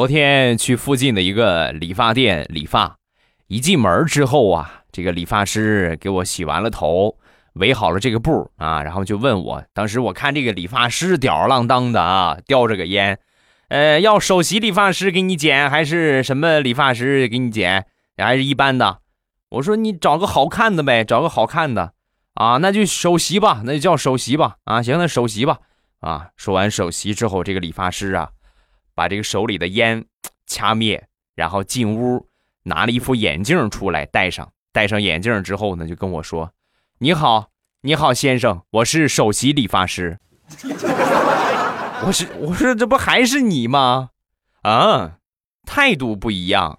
昨天去附近的一个理发店理发，一进门之后啊，这个理发师给我洗完了头，围好了这个布啊，然后就问我，当时我看这个理发师吊儿郎当的啊，叼着个烟，呃，要首席理发师给你剪，还是什么理发师给你剪，还是一般的？我说你找个好看的呗，找个好看的啊，那就首席吧，那就叫首席吧，啊，行，那首席吧，啊，说完首席之后，这个理发师啊。把这个手里的烟掐灭，然后进屋拿了一副眼镜出来戴上。戴上眼镜之后呢，就跟我说：“你好，你好，先生，我是首席理发师。”我是我说这不还是你吗？啊，态度不一样。